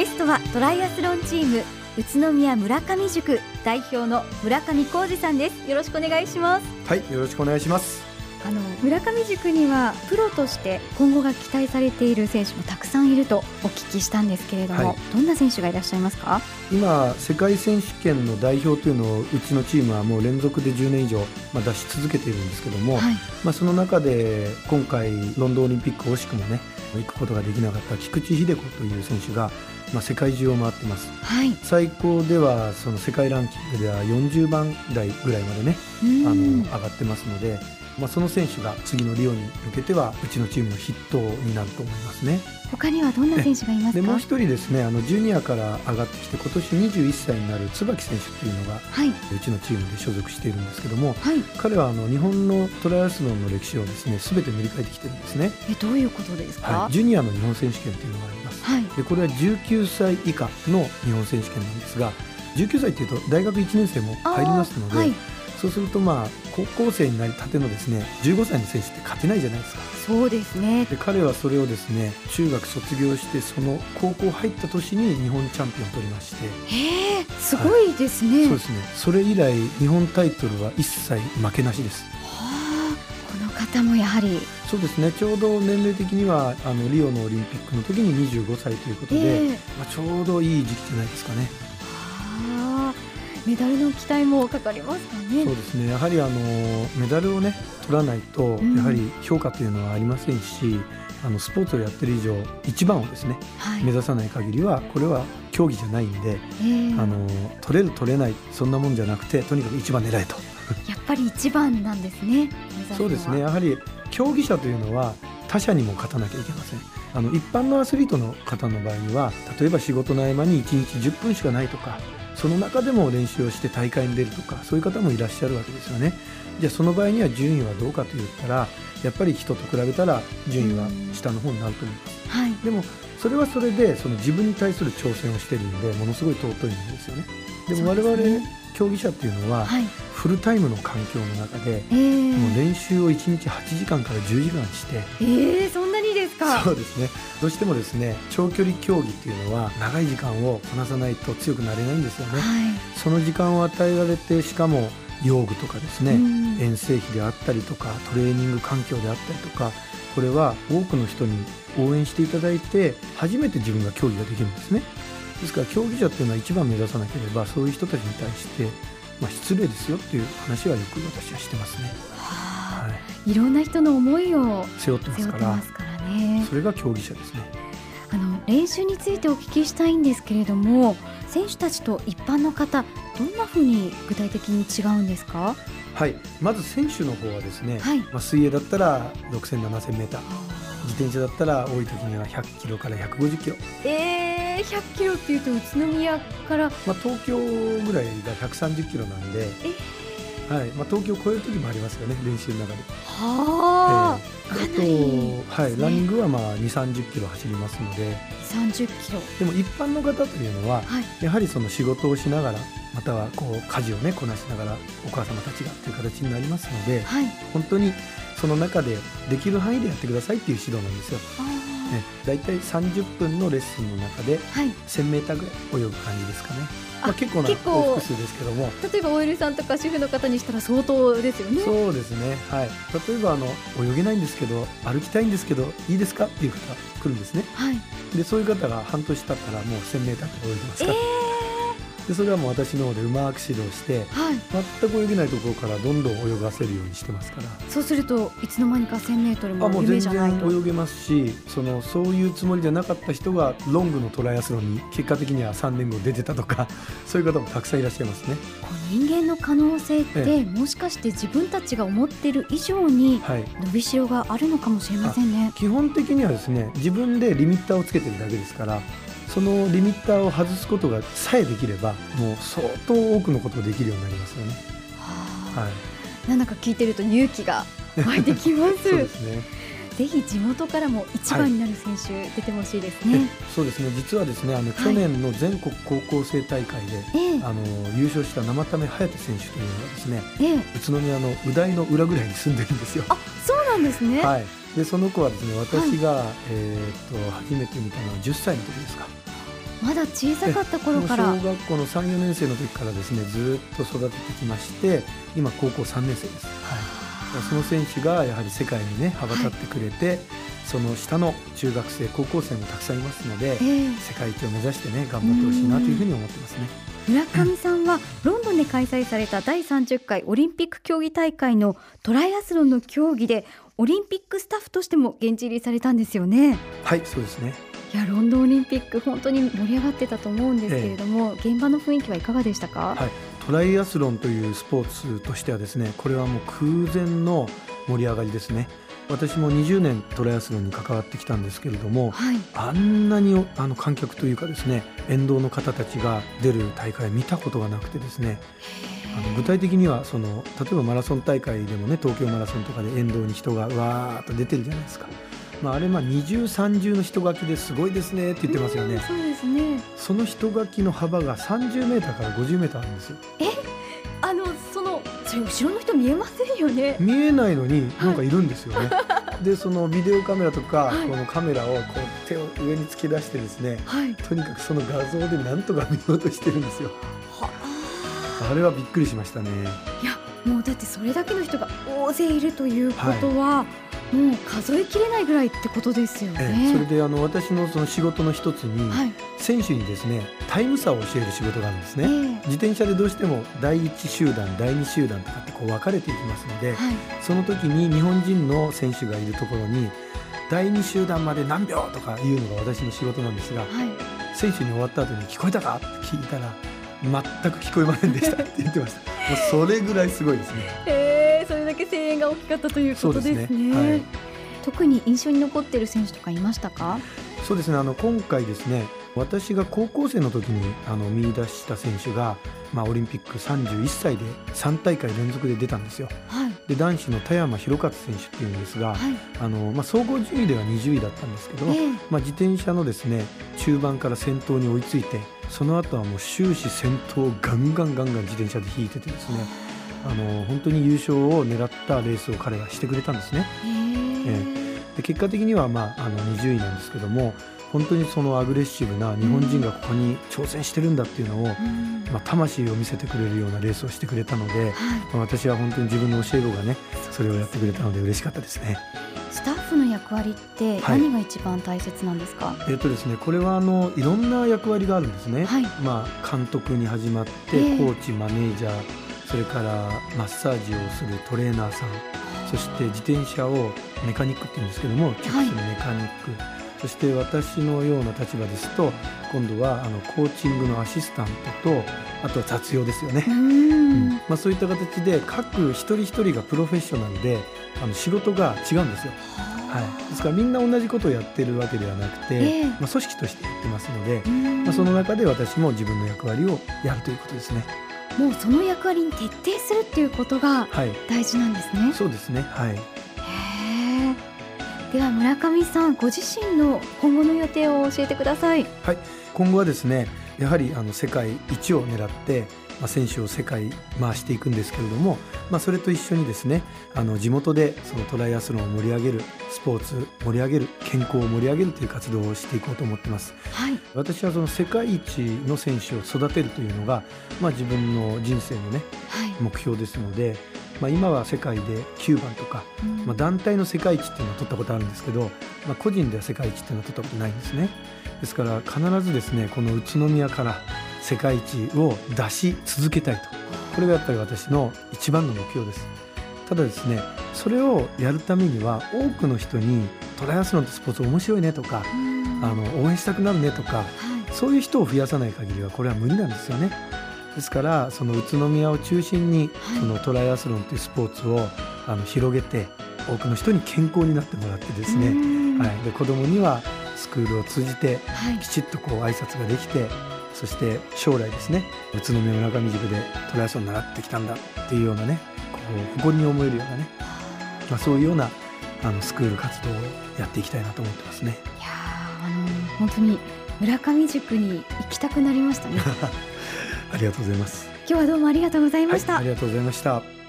ゲストはトライアスロンチーム宇都宮村上塾代表の村上浩二さんです。よろしくお願いします。はいよろしくお願いします。あの村上塾にはプロとして今後が期待されている選手もたくさんいるとお聞きしたんですけれども、はい、どんな選手がいらっしゃいますか？今世界選手権の代表というのをうちのチームはもう連続で10年以上、まあ、出し続けているんですけども、はい、まあ、その中で今回ロンドンオリンピック惜しくもね行くことができなかった菊池秀子という選手がまあ、世界中を回ってます、はい、最高ではその世界ランキングでは40番台ぐらいまでねあの上がってますのでまあ、その選手が次のリオに向けてはうちのチームの筆頭になると思いますね。他にはどんな選手がいますか？でもう一人ですねあのジュニアから上がってきて今年21歳になる椿選手っていうのが、はい、うちのチームで所属しているんですけども、はい、彼はあの日本のトライアスロンの歴史をですね全て塗り替えてきてるんですね。えどういうことですか、はい、ジュニアの日本選手権っていうのがあります、はい、でこれは19歳以下の日本選手権なんですが19歳っていうと大学1年生も入りますので、そうするとまあ高校生になりたてのですね15歳の選手って勝てないじゃないですか。そうですね。で彼はそれをですね中学卒業してその高校入った年に日本チャンピオンを取りまして。へえすごいですね、はい、そうですね。それ以来日本タイトルは一切負けなしです。はあこの方もやはり。そうですね。ちょうど年齢的にはあのリオのオリンピックの時に25歳ということで、まあ、ちょうどいい時期じゃないですかねメダルの期待もかかりますかね。そうですね。やはりあのメダルをね取らないと、やはり評価というのはありませんし、あのスポーツをやってる以上一番をですね、はい、目指さない限りはこれは競技じゃないんで、えー、あの取れる取れないそんなもんじゃなくてとにかく一番狙えと。やっぱり一番なんですね。そうですね。やはり競技者というのは他者にも勝たなきゃいけません。あの一般のアスリートの方の場合には例えば仕事の合間に1日10分しかないとかその中でも練習をして大会に出るとかそういう方もいらっしゃるわけですよね。じゃあその場合には順位はどうかといったらやっぱり人と比べたら順位は下の方になると思います、はい、でもそれはそれでその自分に対する挑戦をしてるんでものすごい尊いんですよね。でも我々競技者っていうのは、フルタイムの環境の中で、えー、もう練習を1日8時間から10時間してえー、か？そうですね。どうしてもですね長距離競技っていうのは長い時間をこなさないと強くなれないんですよね、はい、その時間を与えられてしかも用具とかですね、遠征費であったりとかトレーニング環境であったりとかこれは多くの人に応援していただいて初めて自分が競技ができるんですね。ですから競技者っていうのは一番目指さなければそういう人たちに対して、まあ、失礼ですよっていう話はよく私はしてますね。はあ、はい、いろんな人の思いを背負ってますからね、それが競技者ですね。あの練習についてお聞きしたいんですけれども選手たちと一般の方どんなふうに具体的に違うんですか？はい。まず選手の方はですね、はい、まあ、水泳だったら6000、7000メーター。自転車だったら多い時には100キロから150キロ。えー100キロっていうと宇都宮から、まあ、東京ぐらいが130キロなんで、はい。まあ、東京を超える時もありますよね練習の中で。はあ、えー、あと、はい、ランニングはまあ2 3 0キロ走りますので。30キロ。でも一般の方というのは、はい、やはりその仕事をしながらまたはこう家事をねこなしながらお母様たちがという形になりますので、はい、本当にその中でできる範囲でやってくださいっていう指導なんですよ。ね、大体30分のレッスンの中で 1000m ぐらい泳ぐ感じですかね、まあ、結構な往復数ですけども。例えば OL さんとか主婦の方にしたら相当ですよね。そうですね。はい。例えばあの泳げないんですけど歩きたいんですけどいいですか？っていう方来るんですね、はい、でそういう方が半年経ったらもう 1000m 泳いでますから、えーでそれはもう私の方でうまく指導して、はい、全く泳げないところからどんどん泳がせるようにしてますから。そうするといつの間にか 1000m も夢じゃないと。あもう全然泳げますしそのそういうつもりじゃなかった人がロングのトライアスロンに結果的には3年後出てたとか そういう方もたくさんいらっしゃいますね。人間の可能性って、ええ、もしかして自分たちが思っている以上に伸びしろがあるのかもしれませんね、はい、基本的にはですね自分でリミッターをつけてるだけですからそのリミッターを外すことがさえできればもう相当多くのことができるようになりますよね。はあ、はい、なんだか聞いてると勇気が湧いてきます。そうですね。ぜひ地元からも一番になる選手、はい、出てほしいですね。そうですね。実はですね、あの、去年の全国高校生大会で、あの優勝した生田目颯選手というのはですね、え宇都宮の宇大の裏ぐらいに住んでるんですよ。あ、そうなんですね。はい。でその子はですね、私が、はい、えっと初めて見たのは10歳の時ですか。まだ小さかった頃から。小学校の3、4年生の時からですねずっと育ててきまして今高校3年生です、はい、その選手がやはり世界にね羽ばたってくれて、はい、その下の中学生高校生もたくさんいますので、えー、世界一を目指してね頑張ってほしいなというふうに思ってますね。村上さんはロンドンで開催された第30回オリンピック競技大会のトライアスロンの競技でオリンピックスタッフとしても現地入りされたんですよね。はいそうですね。いやロンドンオリンピック本当に盛り上がってたと思うんですけれども、ええ、現場の雰囲気はいかがでしたか、はい、トライアスロンというスポーツとしてはですねこれはもう空前の盛り上がりですね私も20年トライアスロンに関わってきたんですけれども、はい、あんなにあの観客というかですね沿道の方たちが出る大会見たことがなくてですねあの具体的にはその例えばマラソン大会でもね東京マラソンとかで沿道に人がわーっと出てるじゃないですか。まあ、あれまあ二重三重の人書きですごいですねって言ってますよね。そうですね。その人書きの幅が30メーターから50メーターあるんですよ。え、それ後ろの人見えませんよね。見えないのになんかいるんですよね。はい、でそのビデオカメラとか、はい、このカメラをこう手を上に突き出してですね、はい、とにかくその画像でなんとか見ようとしてるんですよ。あれはびっくりしましたね。いやもうだってそれだけの人が大勢いるということは、もう数えきれないぐらいってことですよね。えそれであの私のその仕事の一つに、はい、選手にですねタイム差を教える仕事があるんですね、えー、自転車でどうしても第一集団第二集団とかってこう分かれていきますので、はい、その時に日本人の選手がいるところに第二集団まで何秒とかいうのが私の仕事なんですが、はい、選手に終わった後に聞こえたかって聞いたら全く聞こえませんでしたって言ってました。もうそれぐらいすごいですね。えー、大きかったということですね。はい、特に印象に残っている選手とかいましたか？そうですね。あの今回ですね、私が高校生の時にあの見出した選手が、まあ、オリンピック31歳で3大会連続で出たんですよ。はい、で男子の田山弘勝選手っていうんですが、はい、あのまあ、総合順位では20位だったんですけど、えー、まあ、自転車のですね中盤から先頭に追いついてその後はもう終始先頭をガンガンガンガン自転車で引いててですねあの本当に優勝を狙ったレースを彼がしてくれたんですね。えー、で結果的には、まあ、あの20位なんですけども本当にそのアグレッシブな日本人がここに挑戦してるんだっていうのを、まあ、魂を見せてくれるようなレースをしてくれたので、まあ、私は本当に自分の教え子がねそれをやってくれたので嬉しかったですね。スタッフの役割って何が一番大切なんですか、はい、えっ、ー、とですねこれはあのいろんな役割があるんですね。はい、まあ監督に始まって、えー、コーチマネージャーそれからマッサージをするトレーナーさんそして自転車をメカニックって言うんですけどもチェックするメカニック、はいそして私のような立場ですと今度はあのコーチングのアシスタントとあとは雑用ですよね、うん。まあ、そういった形で各一人一人がプロフェッショナルであの仕事が違うんですよ。はい、ですからみんな同じことをやってるわけではなくて、えー、まあ、組織としてやってますので、まあ、その中で私も自分の役割をやるということですね。もうその役割に徹底するっていうことが大事なんですね。はい、そうですね。はい。では村上さんご自身の今後の予定を教えてくださいはい今後はですねやはりあの世界一を狙ってまあ、選手を世界回していくんですけれども、まあ、それと一緒にですねあの地元でそのトライアスロンを盛り上げるスポーツ盛り上げる健康を盛り上げるという活動をしていこうと思ってます、はい、私はその世界一の選手を育てるというのが、まあ、自分の人生のね、はい、目標ですのでまあ、今は世界で9番とか、うん、まあ、団体の世界一っていうのは取ったことあるんですけど、まあ、個人では世界一っていうのは取ったことないんですね。ですから必ずですねこの宇都宮から世界一を出し続けたいと。これがやっぱり私の一番の目標です。ただですねそれをやるためには多くの人にトライアスロンってスポーツ面白いねとか、あの応援したくなるねとか、はい、そういう人を増やさない限りはこれは無理なんですよねですからその宇都宮を中心に、そのトライアスロンというスポーツをあの広げて多くの人に健康になってもらってですね、はい、で子どもにはスクールを通じてきちっとこう挨拶ができて、そして将来ですね宇都宮村上塾でトライアスロン習ってきたんだっていうようなねこう誇りに思えるようなね、まあ、そういうようなあのスクール活動をやっていきたいなと思ってますね。いやあの本当に村上塾に行きたくなりましたね。ありがとうございます。今日はどうもありがとうございました、はい、ありがとうございました